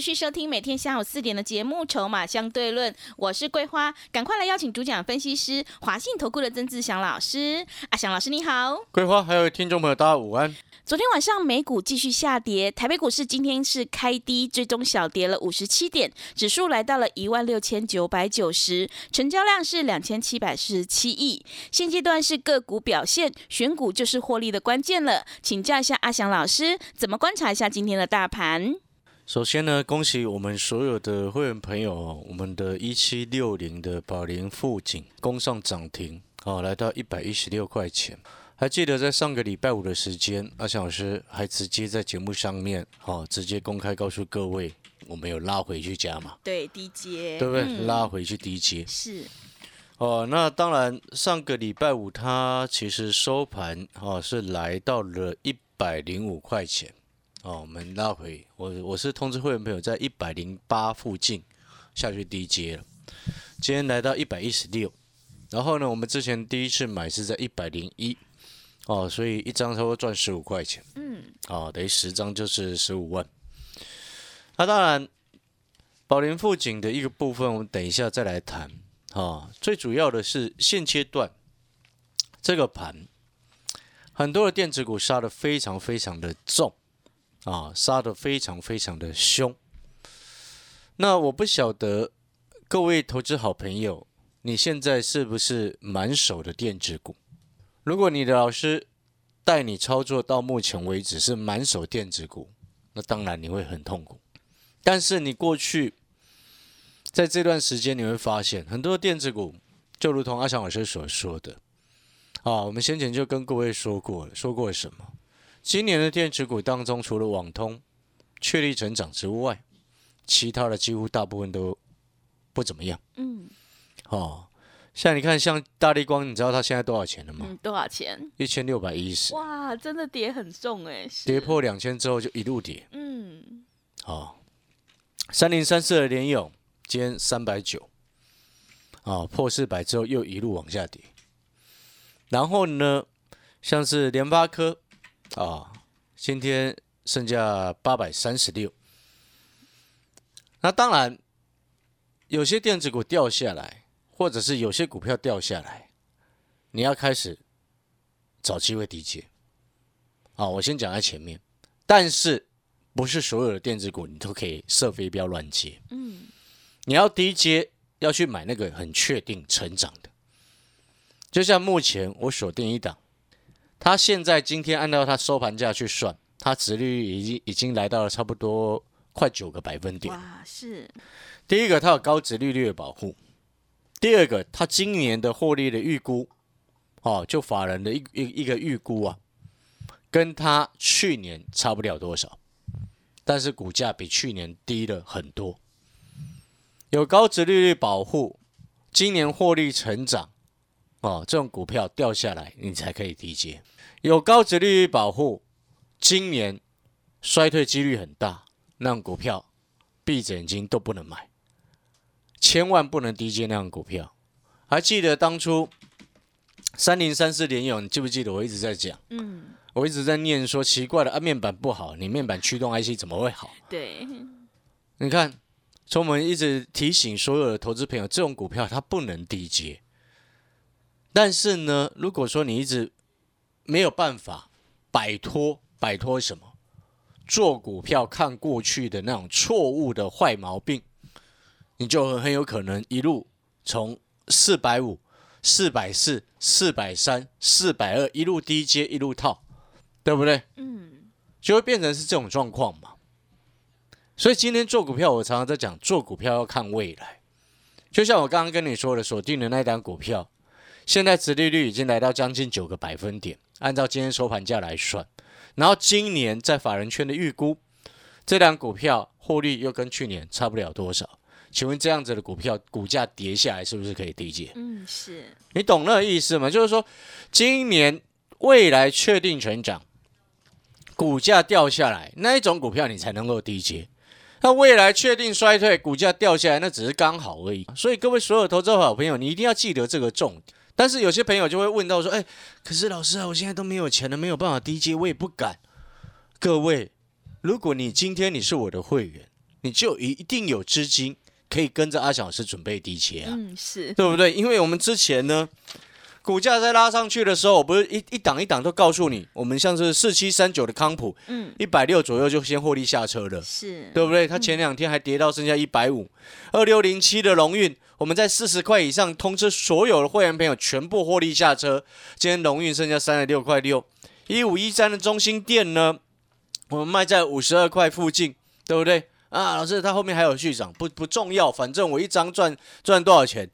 欢迎持续收听每天下午四点的节目《筹码相对论》，我是桂花，赶快来邀请主讲分析师华信投顾的曾志祥老师。阿祥老师你好，桂花还有听众朋友大家午安。昨天晚上美股继续下跌，台北股市今天是开低，最终小跌了五十七点，指数来到了一万六千九百九十，成交量是两千七百四十七亿。现阶段是个股表现，选股就是获利的关键了。请教一下阿祥老师，怎么观察一下今天的大盘？首先呢，恭喜我们所有的会员朋友哦，我们的一七六零的宝林富锦攻上涨停，哦，来到一百一十六块钱。还记得在上个礼拜五的时间，阿翔老师还直接在节目上面，哦，直接公开告诉各位，我们有拉回去加嘛？对，低阶，对不对？拉回去低阶是。哦，那当然，上个礼拜五它其实收盘哦是来到了一百零五块钱。哦，我们拉回，我我是通知会员朋友在一百零八附近下去低接了，今天来到一百一十六，然后呢，我们之前第一次买是在一百零一，哦，所以一张差不多赚十五块钱，嗯，哦，等于十张就是十五万。那当然，宝林富锦的一个部分，我们等一下再来谈，啊，最主要的是现阶段这个盘，很多的电子股杀的非常非常的重。啊，杀的非常非常的凶。那我不晓得各位投资好朋友，你现在是不是满手的电子股？如果你的老师带你操作到目前为止是满手电子股，那当然你会很痛苦。但是你过去在这段时间，你会发现很多电子股，就如同阿强老师所说的，啊，我们先前就跟各位说过了，说过什么？今年的电子股当中，除了网通确立成长之外，其他的几乎大部分都不怎么样。嗯，哦，像你看，像大力光，你知道它现在多少钱了吗？嗯，多少钱？一千六百一十。哇，真的跌很重哎！跌破两千之后就一路跌。嗯，好，三零三四的联勇今天三百九，啊，破四百之后又一路往下跌。然后呢，像是联发科。啊，今天剩下八百三十六。那当然，有些电子股掉下来，或者是有些股票掉下来，你要开始找机会低接。啊，我先讲在前面，但是不是所有的电子股你都可以设飞镖乱接。嗯，你要低接，要去买那个很确定成长的。就像目前我锁定一档。它现在今天按照它收盘价去算，它殖利率已经已经来到了差不多快九个百分点。哇，是。第一个，它有高值利率的保护；第二个，它今年的获利的预估，哦，就法人的一一一个预估啊，跟它去年差不了多少，但是股价比去年低了很多。有高值利率保护，今年获利成长。哦，这种股票掉下来，你才可以低接。有高值利率保护，今年衰退几率很大，那种股票闭着眼睛都不能买，千万不能低接那样股票。还记得当初三零三四联友，你记不记得我一直在讲？嗯，我一直在念说奇怪的，啊，面板不好，你面板驱动 IC 怎么会好？对，你看，从我们一直提醒所有的投资朋友，这种股票它不能低接。但是呢，如果说你一直没有办法摆脱摆脱什么做股票看过去的那种错误的坏毛病，你就很有可能一路从四百五、四百四、四百三、四百二一路低阶一路套，对不对？嗯，就会变成是这种状况嘛。所以今天做股票，我常常在讲，做股票要看未来。就像我刚刚跟你说的，锁定的那单股票。现在殖利率已经来到将近九个百分点，按照今天收盘价来算，然后今年在法人圈的预估，这档股票获利又跟去年差不了多少，请问这样子的股票股价跌下来是不是可以低接？嗯，是，你懂那个意思吗？就是说，今年未来确定成长，股价掉下来，那一种股票你才能够低接。那未来确定衰退，股价掉下来，那只是刚好而已。所以各位所有投资好朋友，你一定要记得这个重点。但是有些朋友就会问到说：“哎，可是老师啊，我现在都没有钱了，没有办法 DJ，，我也不敢。”各位，如果你今天你是我的会员，你就一定有资金可以跟着阿小老师准备 DJ 啊。嗯，是，对不对？因为我们之前呢，股价在拉上去的时候，我不是一一档一档都告诉你，我们像是四七三九的康普，嗯，一百六左右就先获利下车了，是，对不对？它前两天还跌到剩下一百五，二六零七的龙运，我们在四十块以上通知所有的会员朋友全部获利下车，今天龙运剩下三十六块六，一五一三的中心店呢，我们卖在五十二块附近，对不对？啊，老师，它后面还有续涨，不不重要，反正我一张赚赚多少钱？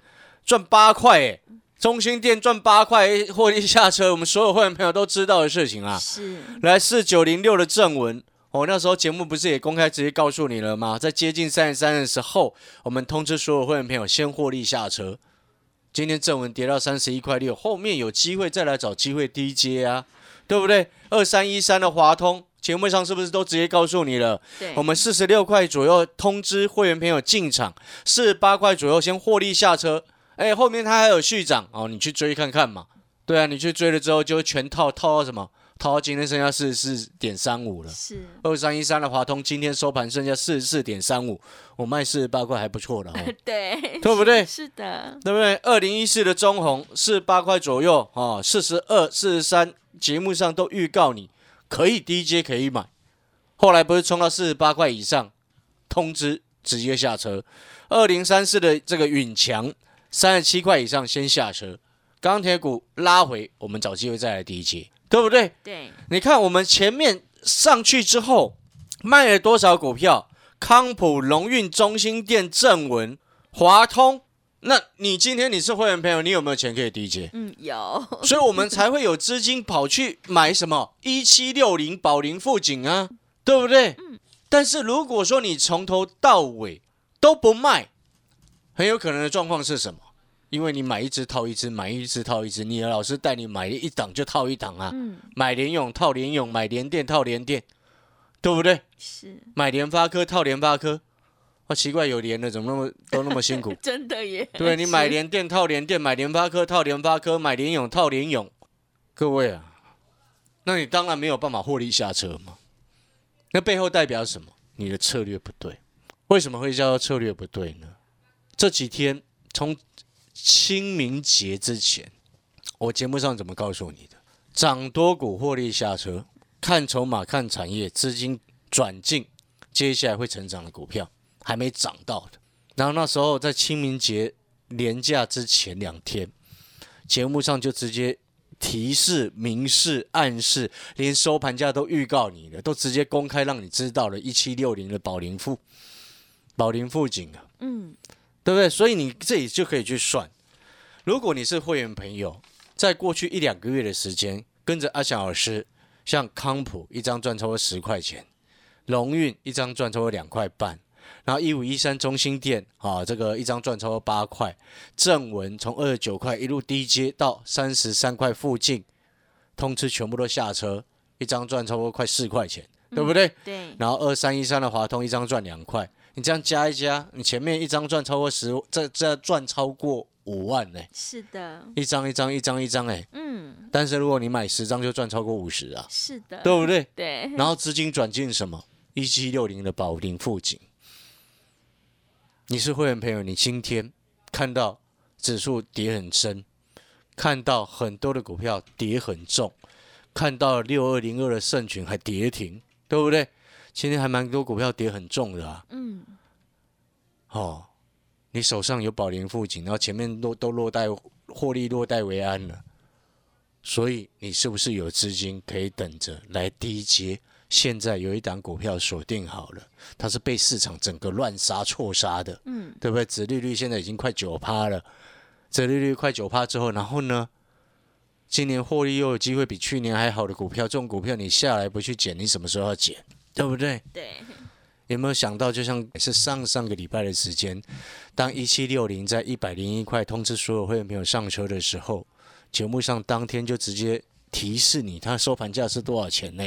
赚八块诶，中心店赚八块，获利下车，我们所有会员朋友都知道的事情啊。是，来四九零六的正文，我、那时候节目不是也公开直接告诉你了吗？在接近三十三的时候，我们通知所有会员朋友先获利下车。今天正文跌到三十一块六，后面有机会再来找机会低接啊，对不对？二三一三的华通，节目上是不是都直接告诉你了？对，我们四十六块左右通知会员朋友进场，四十八块左右先获利下车。哎，后面它还有续涨哦，你去追看看嘛。对啊，你去追了之后就全套套到什么？套到今天剩下四十四点三五了。是，二三一三的华通今天收盘剩下四十四点三五，我卖四十八块还不错了哦，对，对不对？是的，对不对？二零一四的中红四十八块左右哦，四十二、四十三，节目上都预告你可以低阶可以买，后来不是冲到四十八块以上，通知直接下车。二零三四的这个允强三十七块以上先下车，钢铁股拉回，我们找机会再来低阶，对不对？对，你看我们前面上去之后卖了多少股票？康普、龙运、中心店、正文、华通。那你今天你是会员朋友，你有没有钱可以低接？嗯，有，所以我们才会有资金跑去买什么一七六零宝林富锦啊，对不对？但是如果说你从头到尾都不卖，很有可能的状况是什么？因为你买一只套一只，买一只套一只，你的老师带你买一档就套一档啊，嗯，买联勇套联勇，买联电套联电，对不对？是，买联发科套联发科，啊，奇怪，有联的怎么那么都那么辛苦？真的耶，对你买是联电套联电，买联发科套联发科，买联勇套联勇，各位啊，那你当然没有办法获利下车嘛。那背后代表什么？你的策略不对。为什么会叫做策略不对呢？这几天从清明节之前，我节目上怎么告诉你的？涨多股获利下车，看筹码，看产业，资金转进，接下来会成长的股票还没涨到的。然后那时候在清明节年假之前两天，节目上就直接提示、明示、暗示，连收盘价都预告你了，都直接公开让你知道了。一七六零的宝林富，宝林富锦啊，嗯，对不对？所以你这里就可以去算，如果你是会员朋友，在过去一两个月的时间，跟着阿翔老师，像康普一张赚超过十块钱，龙运一张赚超过两块半，然后一五一三中心店啊，这个一张赚超过八块，正文从二十九块一路低接到三十三块附近，通知全部都下车，一张赚超过快四块钱，对不对？对，然后二三一三的华通一张赚两块，你这样加一加，你前面一张赚超过十，这这赚超过五万呢、是的，一张一张一张一张哎、嗯，但是如果你买十张就赚超过五十啊，是的，对不对？对，然后资金转进什么？一七六零的宝林富锦，你是会员朋友，你今天看到指数跌很深，看到很多的股票跌很重，看到六二零二的盛群还跌停，对不对？今天还蛮多股票跌很重的啊，嗯，哦，你手上有宝林富锦，然后前面落都落袋获利落袋为安了，所以你是不是有资金可以等着来低接？现在有一档股票锁定好了，它是被市场整个乱杀错杀的，嗯，对不对？殖利率现在已经快九趴了，殖利率快九趴之后，然后呢，今年获利又有机会比去年还好的股票，这种股票你下来不去捡，你什么时候要捡？对不对？对，有没有想到，就像是上上个礼拜的时间，当一七六零在一百零一块通知所有会员朋友上车的时候，节目上当天就直接提示你它收盘价是多少钱呢？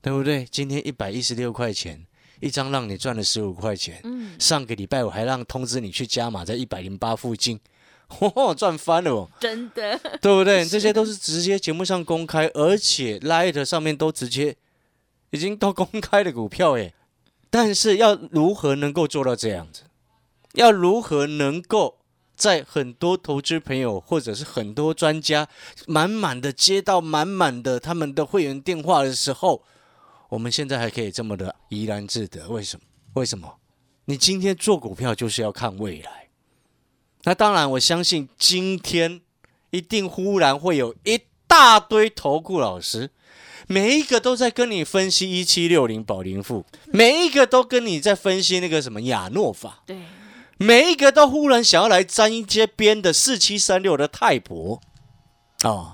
对不对？今天一百一十六块钱一张，让你赚了十五块钱。嗯，上个礼拜我还让通知你去加码，在一百零八附近，嚯，赚翻了哦！真的，对不对？这些都是直接节目上公开，而且 Light 上面都直接已经都公开的股票耶。但是要如何能够做到这样子？要如何能够在很多投资朋友或者是很多专家满满的接到满满的他们的会员电话的时候，我们现在还可以这么的怡然自得？为什么？为什么？你今天做股票就是要看未来。那当然，我相信今天一定忽然会有一大堆投顾老师，每一个都在跟你分析一七六零保龄富，每一个都跟你在分析那个什么亚诺法，对，每一个都忽然想要来沾一些边的四七三六的泰博哦。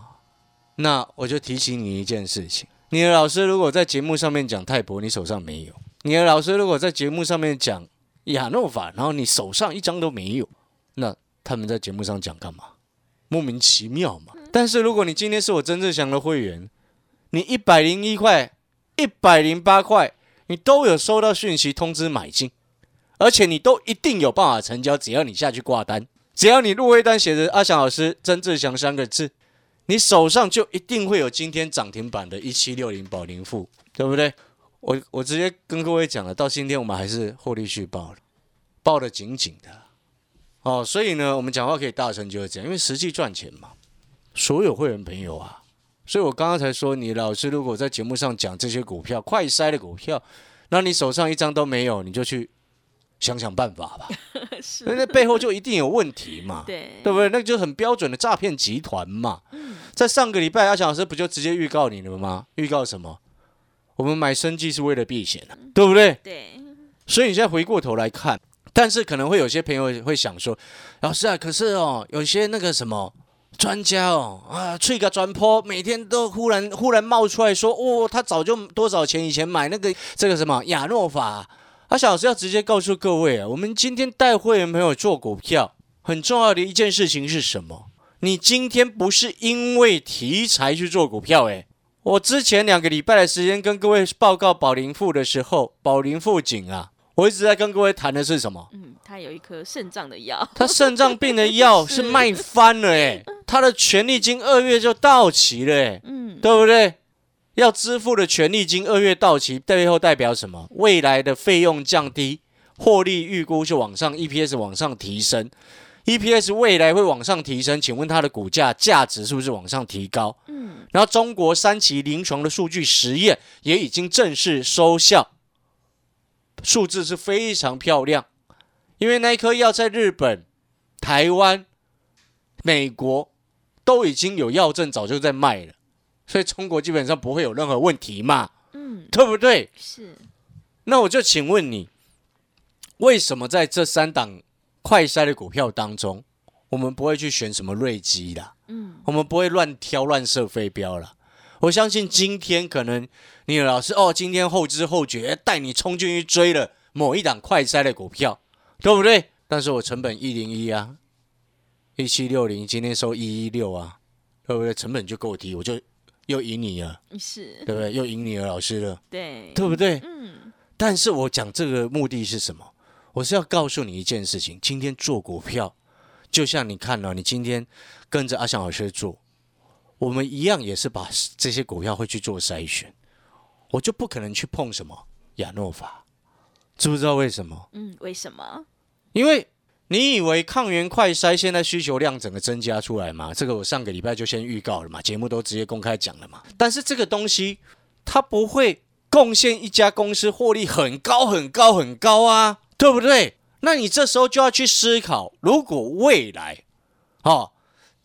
那我就提醒你一件事情：你的老师如果在节目上面讲泰博，你手上没有；你的老师如果在节目上面讲亚诺法，然后你手上一张都没有，那他们在节目上讲干嘛？莫名其妙嘛。但是如果你今天是我曾志祥的会员，你一百零一块、一百零八块，你都有收到讯息通知买进，而且你都一定有办法成交，只要你下去挂单，只要你入会单写着阿翔老师曾志祥三个字，你手上就一定会有今天涨停板的一七六零宝林富，对不对？我我直接跟各位讲了，到今天我们还是获利续报了，报的紧紧的。哦，所以呢，我们讲话可以大声就是这样，因为实际赚钱嘛。所有会员朋友啊，所以我刚刚才说，你老师如果在节目上讲这些股票快筛的股票，那你手上一张都没有，你就去想想办法吧。是，那那背后就一定有问题嘛，对，对不对？那就很标准的诈骗集团嘛。在上个礼拜，阿强老师不就直接预告你了吗？预告什么？我们买生计是为了避险的、对不对？对，所以你现在回过头来看，但是可能会有些朋友会想说，老师啊，可是哦，有些那个什么专家哦啊，吹个专坡，每天都忽然忽然冒出来说，哦，他早就多少钱以前买那个这个什么亚诺法，阿小老师要直接告诉各位啊，我们今天带会员朋友做股票，很重要的一件事情是什么？你今天不是因为题材去做股票，诶，我之前两个礼拜的时间跟各位报告宝林富的时候，宝林富锦啊，我一直在跟各位谈的是什么？嗯，他有一颗肾脏的药，他肾脏病的药 是卖翻了哎、他的权利金二月就到期了哎、嗯，对不对？要支付的权利金二月到期，背后代表什么？未来的费用降低，获利预估就往上，EPS 往上提升，EPS 未来会往上提升，请问它的股价价值是不是往上提高？嗯，然后中国三期临床的数据实验也已经正式收效，数字是非常漂亮。因为那一颗药在日本、台湾、美国都已经有药证，早就在卖了，所以中国基本上不会有任何问题嘛，嗯，对不对？是，那我就请问你，为什么在这三档快筛的股票当中，我们不会去选什么瑞基啦？嗯，我们不会乱挑乱射飞镖了。我相信今天可能你的老师哦，今天后知后觉带你冲进去追了某一档快筛的股票，对不对？但是我成本一零一啊，一七六零，今天收一一六啊，对不对？成本就够低，我就又赢你了，是，对不对？又赢你了，老师了，对，对不对？嗯，但是我讲这个目的是什么？我是要告诉你一件事情：今天做股票，就像你看到、你今天跟着阿翔老师做，我们一样也是把这些股票会去做筛选，我就不可能去碰什么亚诺法，知不知道为什么？嗯，为什么？因为你以为抗原快筛现在需求量整个增加出来嘛？这个我上个礼拜就先预告了嘛，节目都直接公开讲了嘛。但是这个东西它不会贡献一家公司获利很高很高很高啊，对不对？那你这时候就要去思考，如果未来哦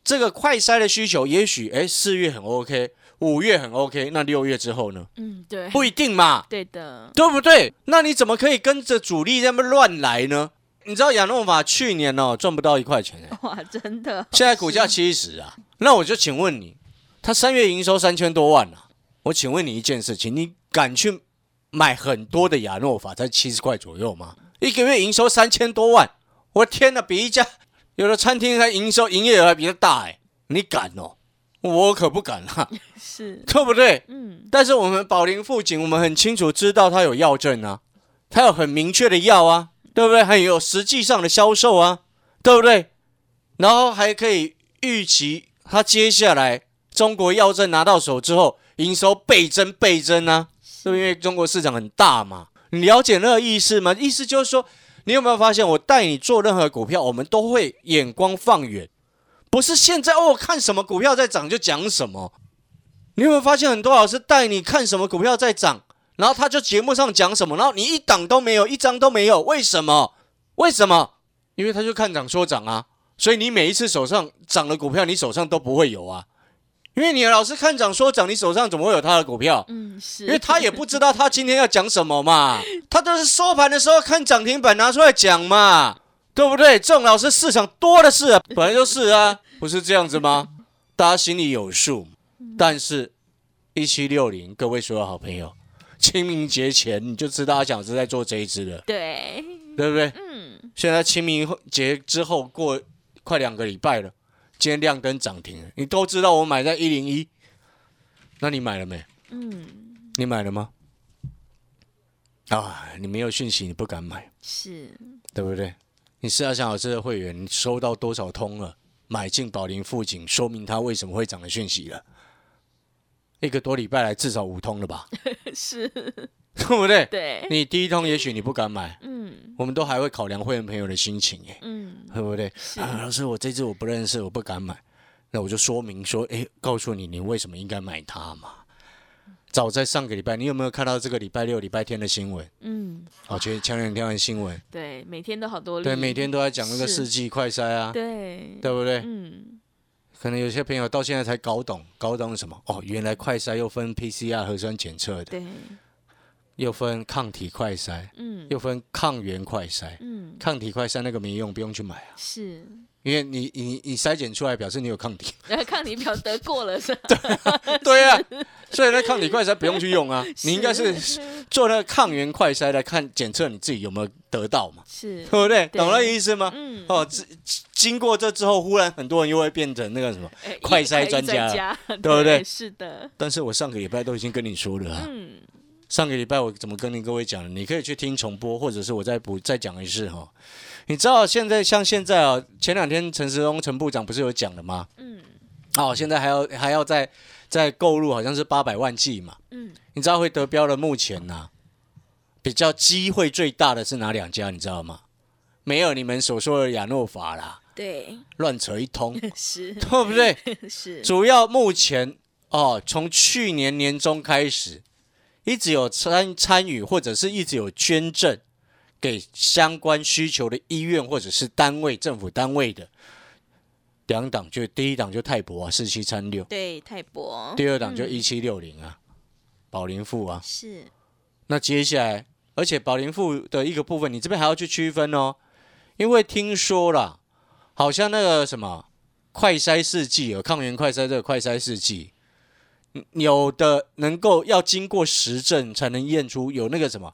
这个快筛的需求，也许哎四月很 OK，五月很 OK，那六月之后呢？嗯，对，不一定嘛。对的，对不对？那你怎么可以跟着主力那么乱来呢？你知道亚诺法去年哦赚不到一块钱哎，哇，真的，现在股价七十啊，那我就请问你，他三月营收三千多万啊，我请问你一件事情，你敢去买很多的亚诺法，才七十块左右吗，一个月营收三千多万，我的天哪，比一家有的餐厅还营收营业额还比较大哎，你敢哦？我可不敢啊，是，对不对？嗯，但是我们宝林富锦，我们很清楚知道它有药证啊，它有很明确的药啊，对不对？还有实际上的销售啊，对不对？然后还可以预期它接下来中国药证拿到手之后，营收倍增倍增啊，是不是因为中国市场很大嘛？你了解那个意思吗？意思就是说，你有没有发现，我带你做任何股票，我们都会眼光放远，不是现在哦，看什么股票在涨就讲什么。你有没有发现，很多老师带你看什么股票在涨，然后他就节目上讲什么，然后你一档都没有，一张都没有，为什么？为什么？因为他就看涨说涨啊，所以你每一次手上涨的股票，你手上都不会有啊，因为你的老师看涨说涨，你手上怎么会有他的股票？嗯，是，因为他也不知道他今天要讲什么嘛，他都是收盘的时候看涨停板拿出来讲嘛，对不对？这种老师市场多的是啊，本来就是啊，不是这样子吗？大家心里有数。但是，一七六零，各位所有好朋友，清明节前你就知道阿蒋是在做这一支了，对，对不对？嗯，现在清明节之后过快两个礼拜了，今天亮灯涨停了，你都知道我买在一零一，那你买了没？嗯，你买了吗？啊，你没有讯息，你不敢买，是，对不对？你是阿翔老师的会员，你收到多少通了？买进宝林富锦，说明它为什么会涨的讯息了。一个多礼拜来，至少五通了吧？是，对不对？对，你第一通也许你不敢买，嗯我们都还会考量会员朋友的心情，哎，嗯，对不对？啊，老师，我这次我不认识，我不敢买，那我就说明说，哎，告诉你，你为什么应该买它嘛？早在上个礼拜，你有没有看到这个礼拜六、礼拜天的新闻？嗯，哦，前前两天的新闻，对，每天都好多例，对，每天都在讲那个是世纪快筛啊，对，对不对？嗯，可能有些朋友到现在才搞懂，搞懂什么？哦，原来快筛又分 PCR 核酸检测的，对，又分抗体快筛，嗯。又分抗原快筛。嗯，抗体快筛那个没用，不用去买啊，是，因为你你你筛检出来表示你有抗体，然 后抗体表得过了是吧？对啊，所以那抗体快筛不用去用啊，你应该是 做那个抗原快筛来看检测你自己有没有得到嘛，是对，不对？懂那意思吗？嗯，哦，经经过这之后，忽然很多人又会变成那个什么，哎快筛专家家，对不对是的，但是我上个礼拜都已经跟你说了啊，嗯，上个礼拜我怎么跟你各位讲的？你可以去听重播，或者是我再补再讲一次哈。你知道现在像现在啊，前两天陈时中陈部长不是有讲了吗？嗯哦，现在还要还要再再购入，好像是八百万剂嘛。嗯，你知道会得标的目前呢、比较机会最大的是哪两家？你知道吗？没有你们所说的亚诺法啦，对，乱扯一通，是对不对？是，主要目前哦，从去年年中开始，一直有参参与或者是一直有捐赠给相关需求的医院或者是单位、政府单位的。两档，就第一档就泰博啊，四七三六，对，泰博，第二档就嗯。一七六零啊，宝林富啊。是，那接下来，而且宝林富的一个部分，你这边还要去区分哦，因为听说啦，好像那个什么快筛试剂有抗原快筛这个快筛试剂，嗯有的能够要经过实证才能验出有那个什么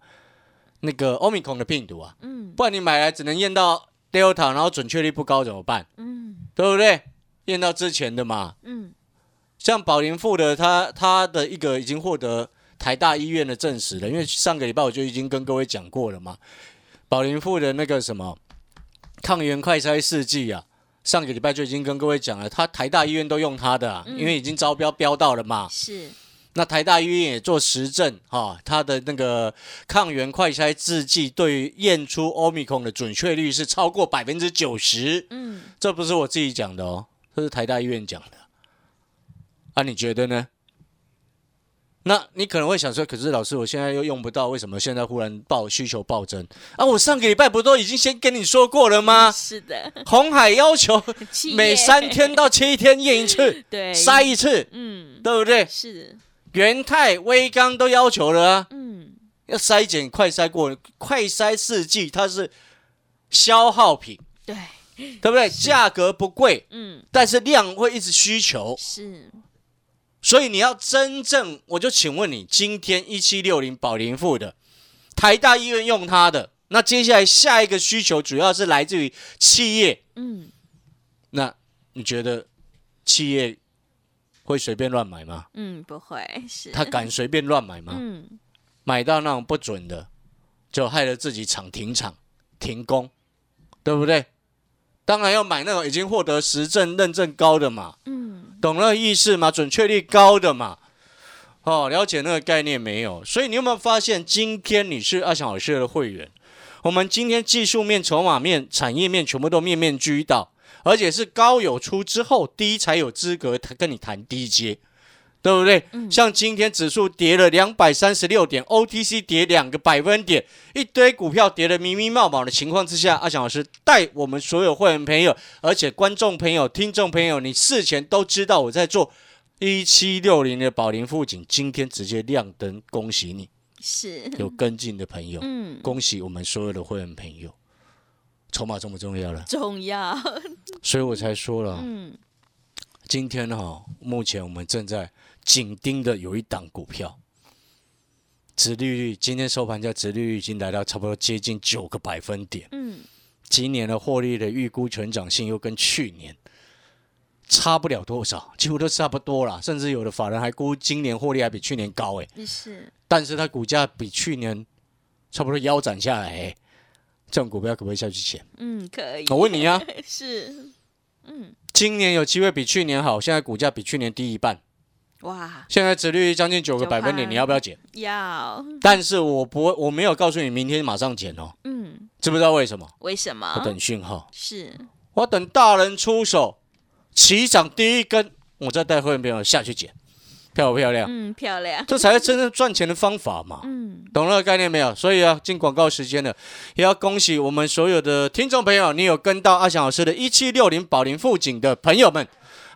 那个 omicron 的病毒啊，嗯不然你买来只能验到 delta，然后准确率不高怎么办？嗯对不对？验到之前的嘛，嗯，像宝林富的，他他的一个已经获得台大医院的证实了，因为上个礼拜我就已经跟各位讲过了嘛。宝林富的那个什么抗原快筛试剂啊，上个礼拜就已经跟各位讲了，他台大医院都用他的、啊，嗯因为已经招标标到了嘛。是，那台大医院也做实证哈、它的那个抗原快筛制剂对于验出 Omicron 的准确率是超过百分之九十。嗯，这不是我自己讲的哦，这是台大医院讲的。啊，你觉得呢？那你可能会想说，可是老师，我现在又用不到，为什么现在忽然爆需求暴增？啊，我上个礼拜不都已经先跟你说过了吗？是的，红海要求每三天到七天验一次，对。筛一次，嗯，对不对？是。的，元泰、威刚都要求了啊，嗯。要筛检快筛过，快筛试剂它是消耗品，对，对不对？价格不贵，嗯。但是量会一直需求，是，所以你要真正，我就请问你，今天一七六零保林富的台大医院用它的，那接下来下一个需求主要是来自于企业，嗯，那你觉得企业会随便乱买吗？嗯，不会是他敢随便乱买吗？嗯买到那种不准的，就害得自己厂停厂、停工，对不对？当然要买那种已经获得实证认证高的嘛，嗯懂那个意思吗？准确率高的嘛，哦，了解那个概念没有？所以你有没有发现，今天你是阿翔老师的会员，我们今天技术面、筹码面、产业面全部都面面俱到，而且是高有出之后，低才有资格跟你谈低阶。对不对？嗯像今天指数跌了两百三十六点，OTC 跌两个百分点，一堆股票跌得迷迷冒冒的情况之下，阿翔老师带我们所有会员朋友，而且观众朋友、听众朋友，你事前都知道我在做一七六零的宝林富锦，今天直接亮灯，恭喜你！是有跟进的朋友，嗯恭喜我们所有的会员朋友。筹码重不重要了？重要 所以我才说了，嗯今天哈、目前我们正在紧盯的有一档股票，殖利率今天收盘价殖利率已经来到差不多接近九个百分点，嗯。今年的获利的预估成长性又跟去年差不了多少，几乎都差不多啦，甚至有的法人还估今年获利还比去年高诶，是。但是它股价比去年差不多腰斩下来诶，这种股票可不可以下去捡？嗯可以。我问你啊，是嗯。今年有机会比去年好，现在股价比去年低一半。哇。现在殖利率将近九个百分点，你要不要减？要。但是我不会，我没有告诉你明天马上减哦，嗯。知不知道为什么？为什么？我等讯号，是。我等大人出手，起涨第一根，我再带会员朋友下去减，漂不漂亮？嗯漂亮。这才是真正赚钱的方法嘛，嗯懂那个概念没有？所以啊，进广告时间了，也要恭喜我们所有的听众朋友，你有跟到阿翔老师的一七六零宝林富锦的朋友们，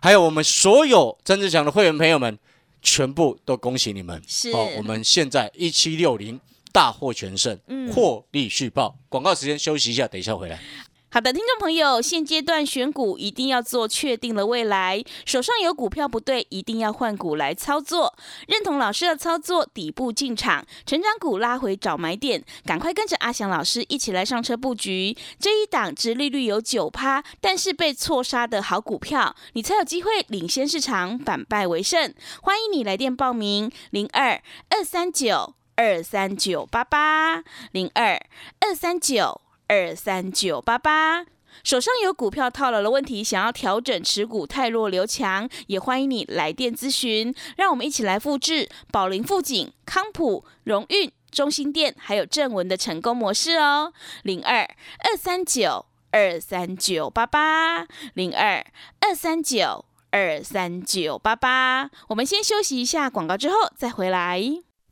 还有我们所有曾志强的会员朋友们，全部都恭喜你们。是哦，我们现在一七六零大获全胜，嗯获利续报。广告时间休息一下，等一下回来。好的，听众朋友，现阶段选股一定要做确定了未来，手上有股票不对，一定要换股来操作。认同老师的操作，底部进场，成长股拉回找买点，赶快跟着阿翔老师一起来上车布局这一档殖利率有九趴，但是被错杀的好股票，你才有机会领先市场，反败为胜。欢迎你来电报名：零二二三九二三九八八零二二三九。二三九八八。手上有股票套牢的问题，想要调整持股太弱留强，也欢迎你来电咨询。让我们一起来复制宝林、富锦、康普、荣运、中心店还有正文的成功模式哦。零二二三九二三九八八零二二三九二三九八八。我们先休息一下广告，之后再回来。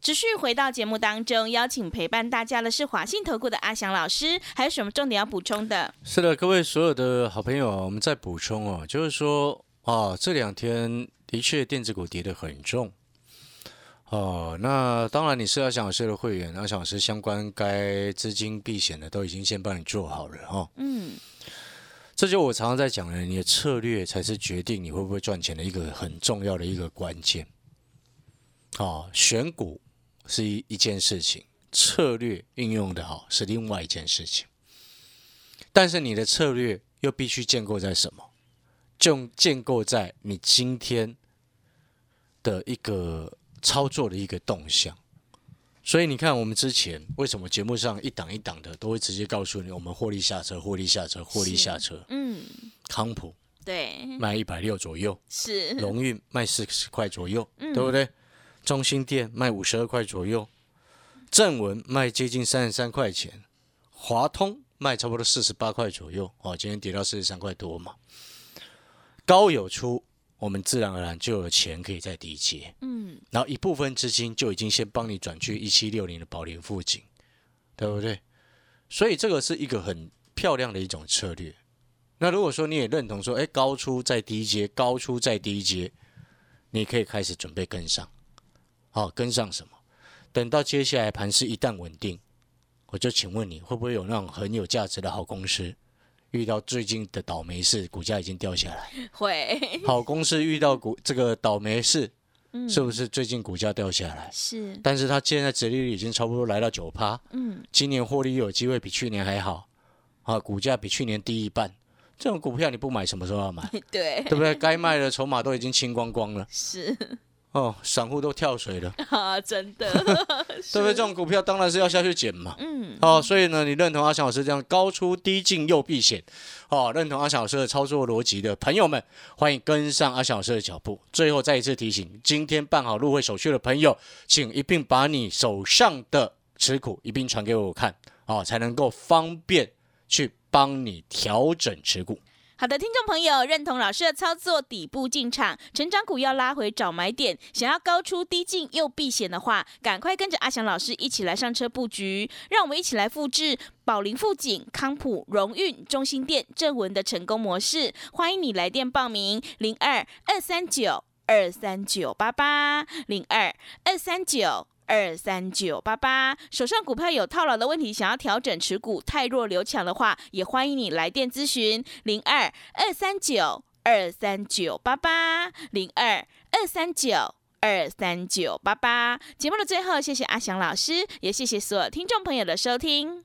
持续回到节目当中，邀请陪伴大家的是华信投顾的阿翔老师，还有什么重点要补充的？是的，各位所有的好朋友啊，我们再补充哦，就是说啊，这两天的确电子股跌得很重。哦，那当然你是阿翔老师的会员，阿翔老师相关该资金避险的都已经先帮你做好了哦。嗯，这就我常常在讲的，你的策略才是决定你会不会赚钱的一个很重要的一个关键。哦，选股是一一件事情，策略运用的好是另外一件事情。但是你的策略又必须建构在什么？就建构在你今天的一个操作的一个动向。所以你看，我们之前为什么节目上一档一档的都会直接告诉你，我们获利下车，获利下车，获利下车。嗯，康普对，卖一百六左右，是，荣运卖四十块左右，嗯对不对？中心店卖五十二块左右，正文卖接近三十三块钱，华通卖差不多四十八块左右，哦，今天跌到四十三块多嘛。高有出我们自然而然就有钱可以在低接，嗯，然后一部分资金就已经先帮你转去一七六零的宝林附近，对不对？所以这个是一个很漂亮的一种策略。那如果说你也认同说，哎，高出再低接，高出再低接，你可以开始准备跟上。好，跟上什么？等到接下来盘势一旦稳定，我就请问你会不会有那种很有价值的好公司，遇到最近的倒霉事，股价已经掉下来？会好公司遇到股这个倒霉事，嗯是不是最近股价掉下来？是但是它现在折利率已经差不多来到九趴，嗯今年获利有机会比去年还好，啊，股价比去年低一半。这种股票你不买，什么时候要买？对对不对？该卖的筹码都已经清光光了，是哦，散户都跳水了，啊，真的，对不对？这种股票当然是要下去捡嘛。嗯哦，所以呢，你认同阿翔老师这样高出低进又避险，哦，认同阿翔老师的操作逻辑的朋友们，欢迎跟上阿翔老师的脚步。最后再一次提醒，今天办好入会手续的朋友，请一并把你手上的持股一并传给我看，哦，才能够方便去帮你调整持股。好的，听众朋友，认同老师的操作，底部进场，成长股要拉回找买点，想要高出低进又避险的话，赶快跟着阿翔老师一起来上车布局，让我们一起来复制宝林、富锦、康普、荣运、中心店、正文的成功模式。欢迎你来电报名：零二二三九二三九八八零二二三九。二三九八八，手上股票有套牢的问题，想要调整持股太弱留强的话，也欢迎你来电咨询零二二三九二三九八八零二二三九二三九八八。节目的最后，谢谢阿翔老师，也谢谢所有听众朋友的收听。